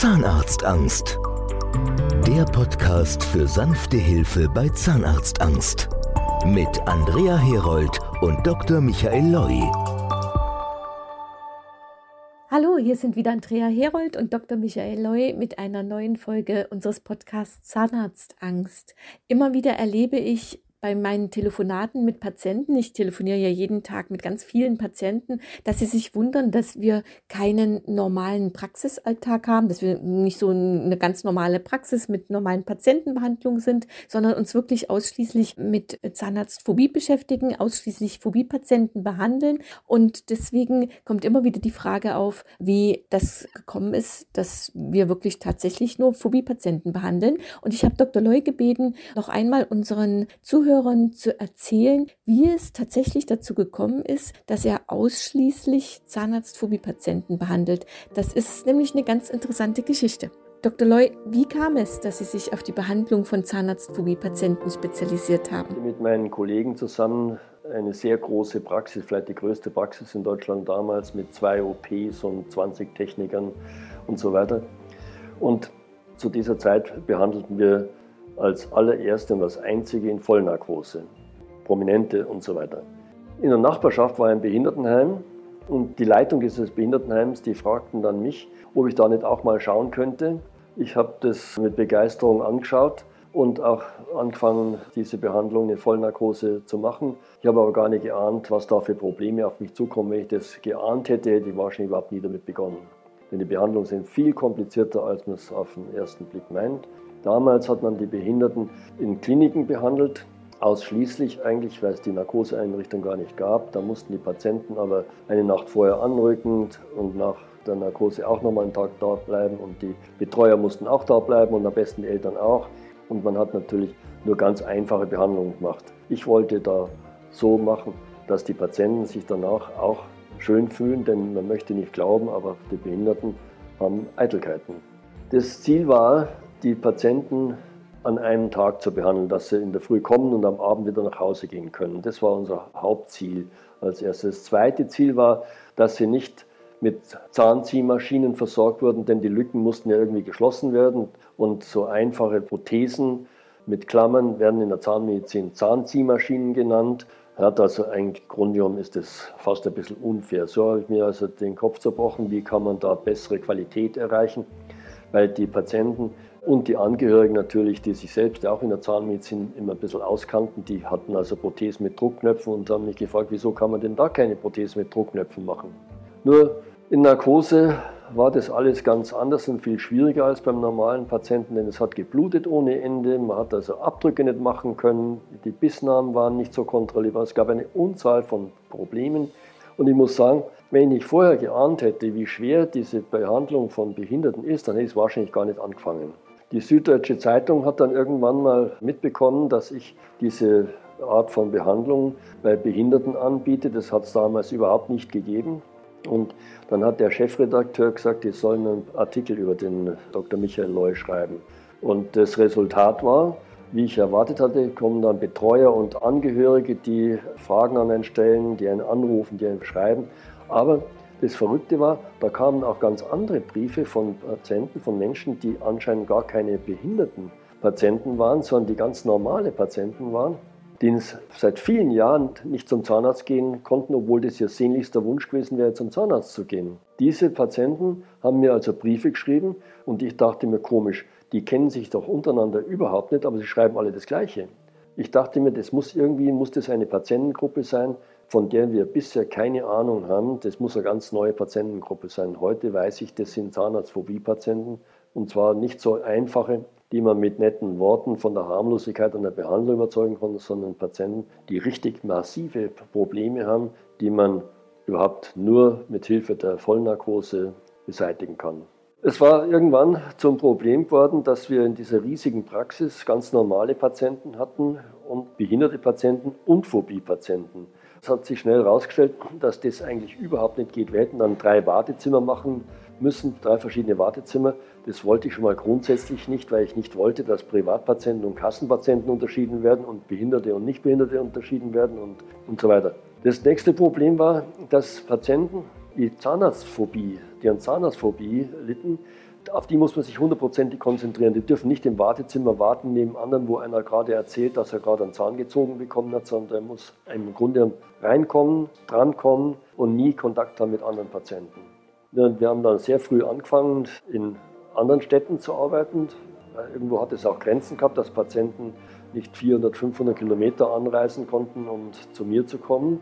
Zahnarztangst. Der Podcast für sanfte Hilfe bei Zahnarztangst. Mit Andrea Herold und Dr. Michael Loi. Hallo, hier sind wieder Andrea Herold und Dr. Michael Loi mit einer neuen Folge unseres Podcasts Zahnarztangst. Immer wieder erlebe ich bei meinen Telefonaten mit Patienten, ich telefoniere ja jeden Tag mit ganz vielen Patienten, dass sie sich wundern, dass wir keinen normalen Praxisalltag haben, dass wir nicht so eine ganz normale Praxis mit normalen Patientenbehandlungen sind, sondern uns wirklich ausschließlich mit Zahnarztphobie beschäftigen, ausschließlich Phobie-Patienten behandeln. Und deswegen kommt immer wieder die Frage auf, wie das gekommen ist, dass wir wirklich tatsächlich nur Phobie-Patienten behandeln. Und ich habe Dr. Loy gebeten, noch einmal unseren Zuhörern Zuhörern zu erzählen, wie es tatsächlich dazu gekommen ist, dass er ausschließlich Zahnarztphobie-Patienten behandelt. Das ist nämlich eine ganz interessante Geschichte. Dr. Loy, wie kam es, dass Sie sich auf die Behandlung von Zahnarztphobie-Patienten spezialisiert haben? Mit meinen Kollegen zusammen eine sehr große Praxis, vielleicht die größte Praxis in Deutschland damals mit zwei OPs und 20 Technikern und so weiter. Und zu dieser Zeit behandelten wir als allererste und als einzige in Vollnarkose, Prominente und so weiter. In der Nachbarschaft war ein Behindertenheim und die Leitung dieses Behindertenheims, die fragten dann mich, ob ich da nicht auch mal schauen könnte. Ich habe das mit Begeisterung angeschaut und auch angefangen, diese Behandlung in Vollnarkose zu machen. Ich habe aber gar nicht geahnt, was da für Probleme auf mich zukommen. Wenn ich das geahnt hätte, hätte ich wahrscheinlich überhaupt nie damit begonnen. Denn die Behandlungen sind viel komplizierter, als man es auf den ersten Blick meint. Damals hat man die Behinderten in Kliniken behandelt, ausschließlich eigentlich, weil es die Narkoseeinrichtung gar nicht gab. Da mussten die Patienten aber eine Nacht vorher anrücken und nach der Narkose auch nochmal einen Tag da bleiben und die Betreuer mussten auch da bleiben und am besten die Eltern auch. Und man hat natürlich nur ganz einfache Behandlungen gemacht. Ich wollte da so machen, dass die Patienten sich danach auch schön fühlen, denn man möchte nicht glauben, aber die Behinderten haben Eitelkeiten. Das Ziel war, die Patienten an einem Tag zu behandeln, dass sie in der Früh kommen und am Abend wieder nach Hause gehen können. Das war unser Hauptziel als erstes. Das zweite Ziel war, dass sie nicht mit Zahnziehmaschinen versorgt wurden, denn die Lücken mussten ja irgendwie geschlossen werden und so einfache Prothesen mit Klammern werden in der Zahnmedizin Zahnziehmaschinen genannt. Hat also ein Grundium ist das fast ein bisschen unfair. So habe ich mir also den Kopf zerbrochen, wie kann man da bessere Qualität erreichen, weil die Patienten und die Angehörigen natürlich, die sich selbst auch in der Zahnmedizin immer ein bisschen auskannten, die hatten also Prothesen mit Druckknöpfen und haben mich gefragt, wieso kann man denn da keine Prothesen mit Druckknöpfen machen? Nur in Narkose war das alles ganz anders und viel schwieriger als beim normalen Patienten, denn es hat geblutet ohne Ende, man hat also Abdrücke nicht machen können, die Bissnamen waren nicht so kontrollierbar, es gab eine Unzahl von Problemen und ich muss sagen, wenn ich vorher geahnt hätte, wie schwer diese Behandlung von Behinderten ist, dann hätte ich es wahrscheinlich gar nicht angefangen. Die Süddeutsche Zeitung hat dann irgendwann mal mitbekommen, dass ich diese Art von Behandlung bei Behinderten anbiete. Das hat es damals überhaupt nicht gegeben. Und dann hat der Chefredakteur gesagt, ich soll einen Artikel über den Dr. Michael Loy schreiben. Und das Resultat war, wie ich erwartet hatte, kommen dann Betreuer und Angehörige, die Fragen an einen stellen, die einen anrufen, die einen schreiben. Aber das Verrückte war, da kamen auch ganz andere Briefe von Patienten, von Menschen, die anscheinend gar keine behinderten Patienten waren, sondern die ganz normale Patienten waren, die seit vielen Jahren nicht zum Zahnarzt gehen konnten, obwohl das ihr sehnlichster Wunsch gewesen wäre, zum Zahnarzt zu gehen. Diese Patienten haben mir also Briefe geschrieben und ich dachte mir komisch, die kennen sich doch untereinander überhaupt nicht, aber sie schreiben alle das Gleiche. Ich dachte mir, das muss irgendwie, muss das eine Patientengruppe sein, von der wir bisher keine Ahnung haben. Das muss eine ganz neue Patientengruppe sein. Heute weiß ich, das sind Zahnarztphobie-Patienten und zwar nicht so einfache, die man mit netten Worten von der Harmlosigkeit und der Behandlung überzeugen kann, sondern Patienten, die richtig massive Probleme haben, die man überhaupt nur mit Hilfe der Vollnarkose beseitigen kann. Es war irgendwann zum Problem geworden, dass wir in dieser riesigen Praxis ganz normale Patienten hatten und behinderte Patienten und Phobie-Patienten. Es hat sich schnell herausgestellt, dass das eigentlich überhaupt nicht geht. Wir hätten dann drei Wartezimmer machen müssen, drei verschiedene Wartezimmer. Das wollte ich schon mal grundsätzlich nicht, weil ich nicht wollte, dass Privatpatienten und Kassenpatienten unterschieden werden und Behinderte und Nichtbehinderte unterschieden werden und, und so weiter. Das nächste Problem war, dass Patienten, die Zahnarztphobie, die an Zahnarztphobie litten, auf die muss man sich hundertprozentig konzentrieren. Die dürfen nicht im Wartezimmer warten neben anderen, wo einer gerade erzählt, dass er gerade einen Zahn gezogen bekommen hat, sondern er muss im Grunde reinkommen, drankommen und nie Kontakt haben mit anderen Patienten. Wir haben dann sehr früh angefangen, in anderen Städten zu arbeiten. Irgendwo hat es auch Grenzen gehabt, dass Patienten nicht 400, 500 Kilometer anreisen konnten, um zu mir zu kommen.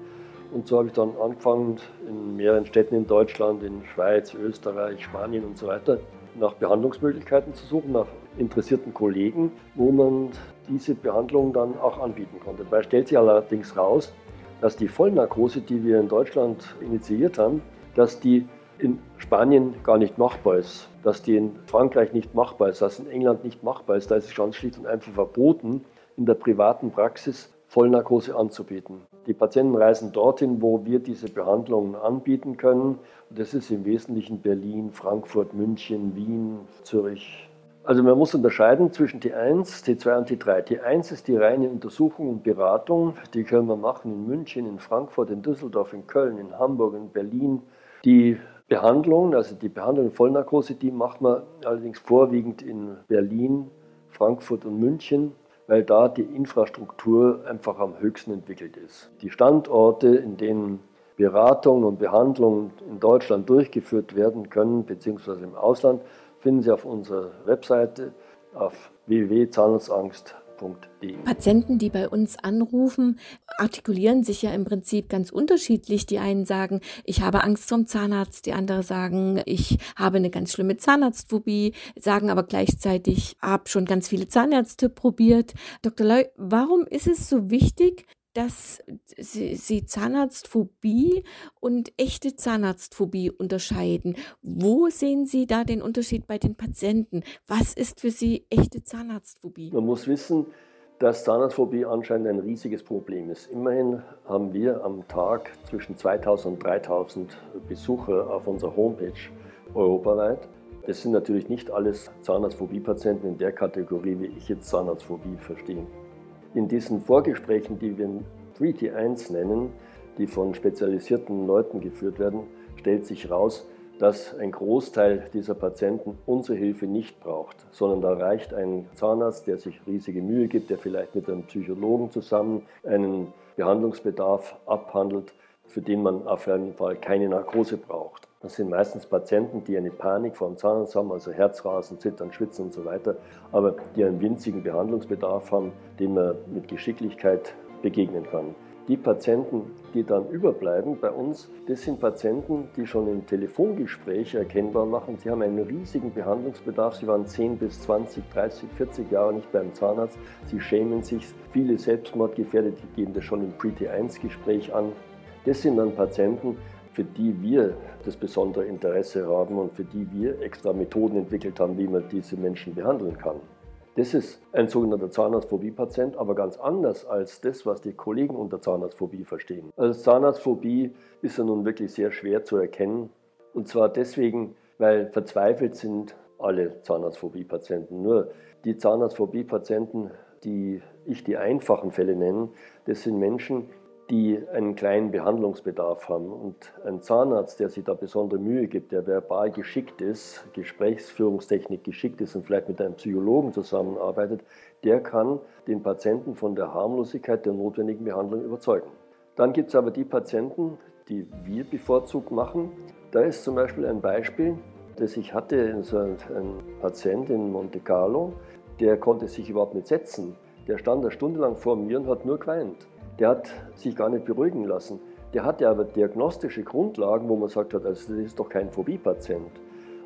Und so habe ich dann angefangen, in mehreren Städten in Deutschland, in Schweiz, Österreich, Spanien und so weiter, nach Behandlungsmöglichkeiten zu suchen, nach interessierten Kollegen, wo man diese Behandlung dann auch anbieten konnte. Dabei stellt sich allerdings raus, dass die Vollnarkose, die wir in Deutschland initiiert haben, dass die in Spanien gar nicht machbar ist, dass die in Frankreich nicht machbar ist, dass in England nicht machbar ist. Da ist es ganz schlicht und einfach verboten, in der privaten Praxis Vollnarkose anzubieten. Die Patienten reisen dorthin, wo wir diese Behandlungen anbieten können. Das ist im Wesentlichen Berlin, Frankfurt, München, Wien, Zürich. Also man muss unterscheiden zwischen T1, T2 und T3. T1 ist die reine Untersuchung und Beratung. Die können wir machen in München, in Frankfurt, in Düsseldorf, in Köln, in Hamburg, in Berlin. Die Behandlung, also die Behandlung Vollnarkose, die macht man allerdings vorwiegend in Berlin, Frankfurt und München weil da die Infrastruktur einfach am höchsten entwickelt ist. Die Standorte, in denen Beratung und Behandlung in Deutschland durchgeführt werden können, beziehungsweise im Ausland, finden Sie auf unserer Webseite auf www.zahnarztangst.de Patienten, die bei uns anrufen, artikulieren sich ja im Prinzip ganz unterschiedlich. Die einen sagen, ich habe Angst vom Zahnarzt, die anderen sagen, ich habe eine ganz schlimme Zahnarztphobie, sagen aber gleichzeitig, habe schon ganz viele Zahnärzte probiert. Dr. Leu, warum ist es so wichtig, dass sie, sie, Zahnarztphobie und echte Zahnarztphobie unterscheiden. Wo sehen Sie da den Unterschied bei den Patienten? Was ist für Sie echte Zahnarztphobie? Man muss wissen, dass Zahnarztphobie anscheinend ein riesiges Problem ist. Immerhin haben wir am Tag zwischen 2000 und 3000 Besucher auf unserer Homepage europaweit. Das sind natürlich nicht alles Zahnarztphobie-Patienten in der Kategorie, wie ich jetzt Zahnarztphobie verstehe. In diesen Vorgesprächen, die wir 3T1 nennen, die von spezialisierten Leuten geführt werden, stellt sich heraus, dass ein Großteil dieser Patienten unsere Hilfe nicht braucht, sondern da reicht ein Zahnarzt, der sich riesige Mühe gibt, der vielleicht mit einem Psychologen zusammen einen Behandlungsbedarf abhandelt, für den man auf jeden Fall keine Narkose braucht. Das sind meistens Patienten, die eine Panik vor dem Zahnarzt haben, also Herzrasen, Zittern, Schwitzen und so weiter, aber die einen winzigen Behandlungsbedarf haben, dem man mit Geschicklichkeit begegnen kann. Die Patienten, die dann überbleiben bei uns, das sind Patienten, die schon im Telefongespräch erkennbar machen, sie haben einen riesigen Behandlungsbedarf, sie waren 10 bis 20, 30, 40 Jahre nicht beim Zahnarzt, sie schämen sich, viele Selbstmordgefährdete geben das schon im Pre-T1-Gespräch an. Das sind dann Patienten, für die wir das besondere Interesse haben und für die wir extra Methoden entwickelt haben, wie man diese Menschen behandeln kann. Das ist ein sogenannter Zahnarztphobie-Patient, aber ganz anders als das, was die Kollegen unter Zahnarztphobie verstehen. Also Zahnarztphobie ist ja nun wirklich sehr schwer zu erkennen. Und zwar deswegen, weil verzweifelt sind alle Zahnarztphobie-Patienten. Nur die Zahnarztphobie-Patienten, die ich die einfachen Fälle nenne, das sind Menschen, die einen kleinen Behandlungsbedarf haben. Und ein Zahnarzt, der sich da besondere Mühe gibt, der verbal geschickt ist, Gesprächsführungstechnik geschickt ist und vielleicht mit einem Psychologen zusammenarbeitet, der kann den Patienten von der Harmlosigkeit der notwendigen Behandlung überzeugen. Dann gibt es aber die Patienten, die wir bevorzugt machen. Da ist zum Beispiel ein Beispiel, das ich hatte, so ein Patient in Monte Carlo, der konnte sich überhaupt nicht setzen. Der stand eine Stunde lang vor mir und hat nur geweint der hat sich gar nicht beruhigen lassen. Der hatte aber diagnostische Grundlagen, wo man sagt hat, also das ist doch kein Phobie-Patient.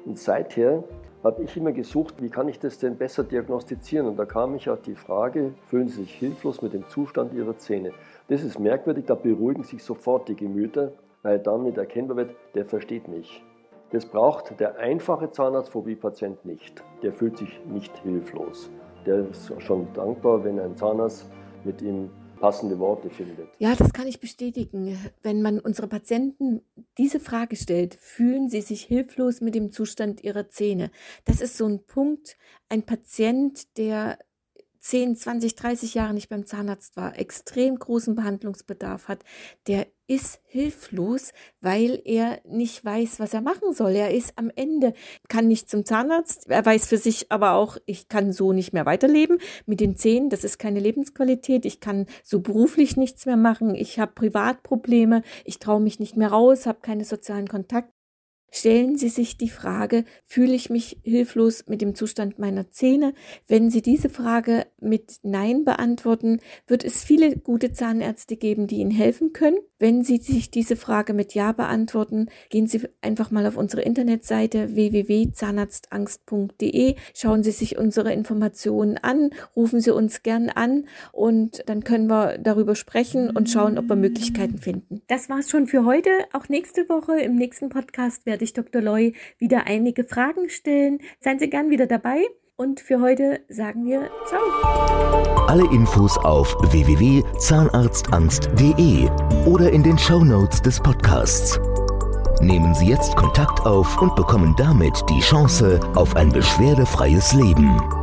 Und seither habe ich immer gesucht, wie kann ich das denn besser diagnostizieren? Und da kam ich auf die Frage, fühlen Sie sich hilflos mit dem Zustand Ihrer Zähne? Das ist merkwürdig, da beruhigen sich sofort die Gemüter, weil damit erkennbar wird, der versteht mich. Das braucht der einfache Zahnarztphobie-Patient nicht. Der fühlt sich nicht hilflos. Der ist schon dankbar, wenn ein Zahnarzt mit ihm passende Worte findet. Ja, das kann ich bestätigen. Wenn man unsere Patienten diese Frage stellt, fühlen sie sich hilflos mit dem Zustand ihrer Zähne. Das ist so ein Punkt, ein Patient, der 10, 20, 30 Jahre nicht beim Zahnarzt war, extrem großen Behandlungsbedarf hat, der ist hilflos, weil er nicht weiß, was er machen soll. Er ist am Ende, kann nicht zum Zahnarzt. Er weiß für sich aber auch, ich kann so nicht mehr weiterleben mit den Zähnen. Das ist keine Lebensqualität. Ich kann so beruflich nichts mehr machen. Ich habe Privatprobleme. Ich traue mich nicht mehr raus, habe keine sozialen Kontakte. Stellen Sie sich die Frage, fühle ich mich hilflos mit dem Zustand meiner Zähne? Wenn Sie diese Frage mit Nein beantworten, wird es viele gute Zahnärzte geben, die Ihnen helfen können. Wenn Sie sich diese Frage mit Ja beantworten, gehen Sie einfach mal auf unsere Internetseite www.zahnarztangst.de, schauen Sie sich unsere Informationen an, rufen Sie uns gern an und dann können wir darüber sprechen und schauen, ob wir Möglichkeiten finden. Das war's schon für heute. Auch nächste Woche im nächsten Podcast werde werde ich Dr. Loy wieder einige Fragen stellen. Seien Sie gern wieder dabei. Und für heute sagen wir Ciao. Alle Infos auf www.zahnarztangst.de oder in den Show Notes des Podcasts. Nehmen Sie jetzt Kontakt auf und bekommen damit die Chance auf ein beschwerdefreies Leben.